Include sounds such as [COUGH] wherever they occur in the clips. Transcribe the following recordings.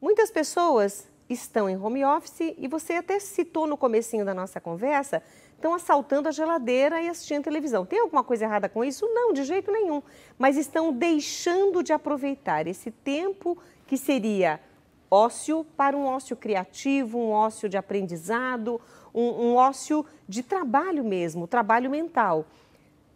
Muitas pessoas estão em home office e você até citou no comecinho da nossa conversa, estão assaltando a geladeira e assistindo televisão. Tem alguma coisa errada com isso? Não, de jeito nenhum. Mas estão deixando de aproveitar esse tempo que seria ócio para um ócio criativo, um ócio de aprendizado, um, um ócio de trabalho mesmo, trabalho mental.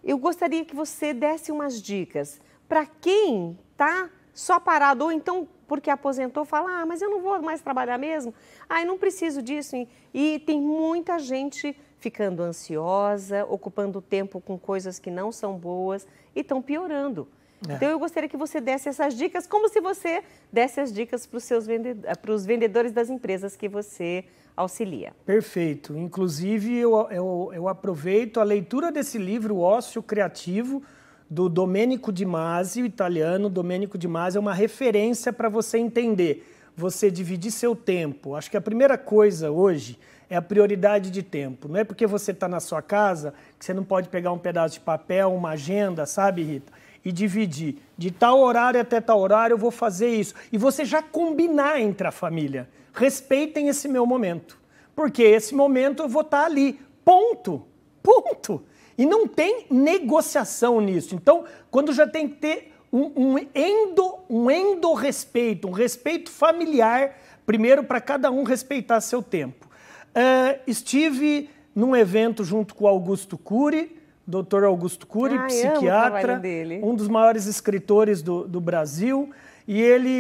Eu gostaria que você desse umas dicas para quem está só parado ou então porque aposentou, fala, ah, mas eu não vou mais trabalhar mesmo, ah, eu não preciso disso. E tem muita gente ficando ansiosa, ocupando tempo com coisas que não são boas e estão piorando. É. Então eu gostaria que você desse essas dicas, como se você desse as dicas para os seus vendedores, vendedores das empresas que você auxilia. Perfeito. Inclusive, eu, eu, eu aproveito a leitura desse livro, O Ócio Criativo, do Domenico Di Masi, o italiano. Domenico Di Masi é uma referência para você entender, você dividir seu tempo. Acho que a primeira coisa hoje é a prioridade de tempo. Não é porque você está na sua casa que você não pode pegar um pedaço de papel, uma agenda, sabe, Rita? E dividir. De tal horário até tal horário eu vou fazer isso. E você já combinar entre a família. Respeitem esse meu momento. Porque esse momento eu vou estar tá ali. Ponto. Ponto. E não tem negociação nisso. Então, quando já tem que ter um, um endo, um endo respeito, um respeito familiar, primeiro para cada um respeitar seu tempo. Uh, estive num evento junto com Augusto Cury, Dr. Augusto Cury, ah, psiquiatra, um dos maiores escritores do, do Brasil e ele,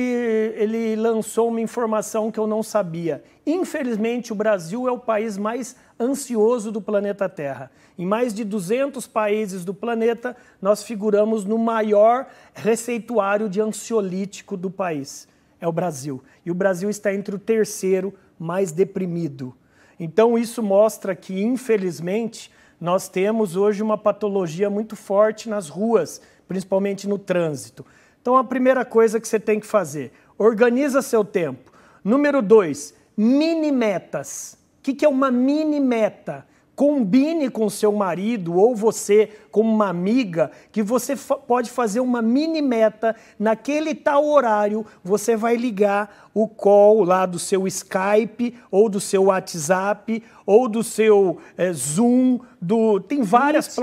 ele lançou uma informação que eu não sabia. Infelizmente, o Brasil é o país mais ansioso do planeta Terra. Em mais de 200 países do planeta, nós figuramos no maior receituário de ansiolítico do país. É o Brasil. E o Brasil está entre o terceiro mais deprimido. Então, isso mostra que, infelizmente, nós temos hoje uma patologia muito forte nas ruas, principalmente no trânsito. Então, a primeira coisa que você tem que fazer, organiza seu tempo. Número dois, mini metas. O que, que é uma mini meta? Combine com seu marido ou você, como uma amiga, que você fa pode fazer uma mini meta. Naquele tal horário, você vai ligar o call lá do seu Skype, ou do seu WhatsApp, ou do seu é, Zoom, do tem várias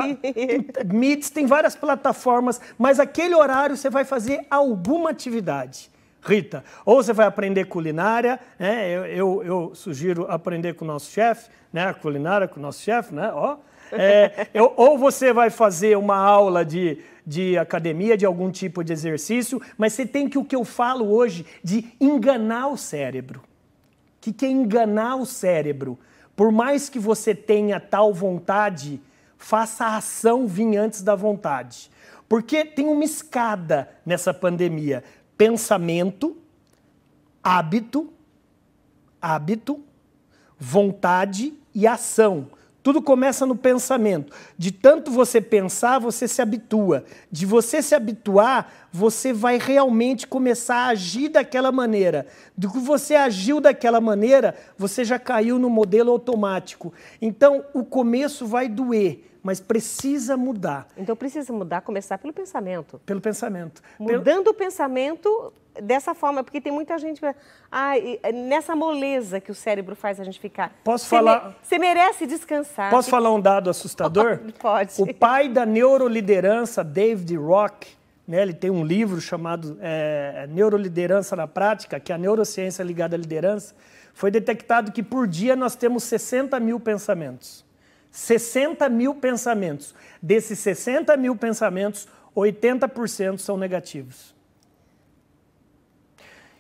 Meet. tem várias plataformas, mas aquele horário você vai fazer alguma atividade. Rita. Ou você vai aprender culinária, né? eu, eu, eu sugiro aprender com o nosso chefe, né? a culinária com o nosso chefe, né? Ó. É, eu, ou você vai fazer uma aula de, de academia, de algum tipo de exercício, mas você tem que, o que eu falo hoje, de enganar o cérebro. O que, que é enganar o cérebro? Por mais que você tenha tal vontade, faça a ação vir antes da vontade. Porque tem uma escada nessa pandemia pensamento, hábito, hábito, vontade e ação. Tudo começa no pensamento. De tanto você pensar, você se habitua. De você se habituar, você vai realmente começar a agir daquela maneira. Do que você agiu daquela maneira, você já caiu no modelo automático. Então, o começo vai doer mas precisa mudar. Então precisa mudar, começar pelo pensamento. Pelo pensamento. Mudando Pelo... o pensamento dessa forma, porque tem muita gente ah, nessa moleza que o cérebro faz a gente ficar. Posso você falar? Você me... merece descansar. Posso falar um dado assustador? [LAUGHS] Pode. O pai da neuroliderança, David Rock, né, ele tem um livro chamado é, Neuroliderança na Prática, que é a neurociência ligada à liderança. Foi detectado que por dia nós temos 60 mil pensamentos. 60 mil pensamentos. Desses 60 mil pensamentos, 80% são negativos.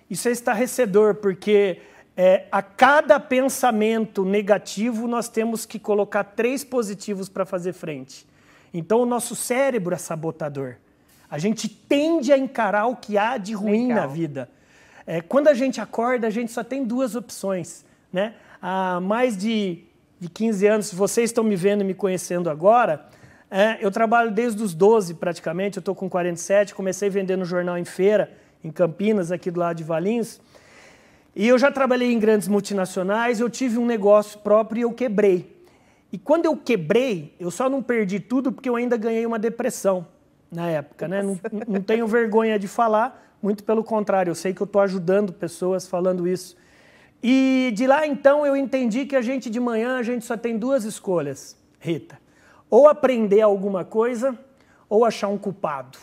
Isso é estarrecedor, porque é, a cada pensamento negativo nós temos que colocar três positivos para fazer frente. Então o nosso cérebro é sabotador. A gente tende a encarar o que há de ruim Legal. na vida. É, quando a gente acorda, a gente só tem duas opções. Né? Há mais de de 15 anos, se vocês estão me vendo e me conhecendo agora, é, eu trabalho desde os 12 praticamente, eu estou com 47, comecei vendendo jornal em feira, em Campinas, aqui do lado de Valinhos. E eu já trabalhei em grandes multinacionais, eu tive um negócio próprio e eu quebrei. E quando eu quebrei, eu só não perdi tudo porque eu ainda ganhei uma depressão. na época, né? Não, não tenho vergonha de falar, muito pelo contrário, eu sei que eu estou ajudando pessoas falando isso. E de lá então eu entendi que a gente de manhã a gente só tem duas escolhas, Rita. Ou aprender alguma coisa, ou achar um culpado,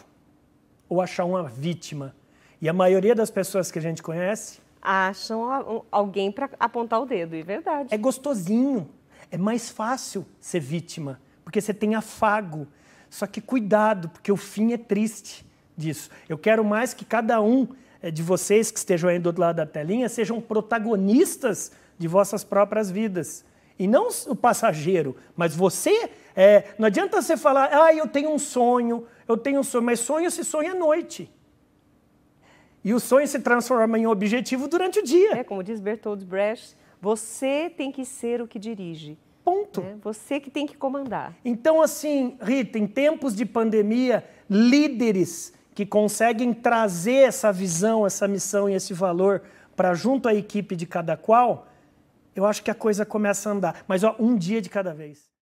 ou achar uma vítima. E a maioria das pessoas que a gente conhece acham alguém para apontar o dedo, é verdade. É gostosinho, é mais fácil ser vítima, porque você tem afago. Só que cuidado, porque o fim é triste disso. Eu quero mais que cada um de vocês que estejam aí do outro lado da telinha sejam protagonistas de vossas próprias vidas. E não o passageiro, mas você. É, não adianta você falar, ah, eu tenho um sonho, eu tenho um sonho, mas sonho se sonha à noite. E o sonho se transforma em objetivo durante o dia. É, como diz Bertold Brecht, você tem que ser o que dirige. Ponto. É, você que tem que comandar. Então, assim, Rita, em tempos de pandemia, líderes que conseguem trazer essa visão, essa missão e esse valor para junto à equipe de cada qual, eu acho que a coisa começa a andar. Mas ó, um dia de cada vez.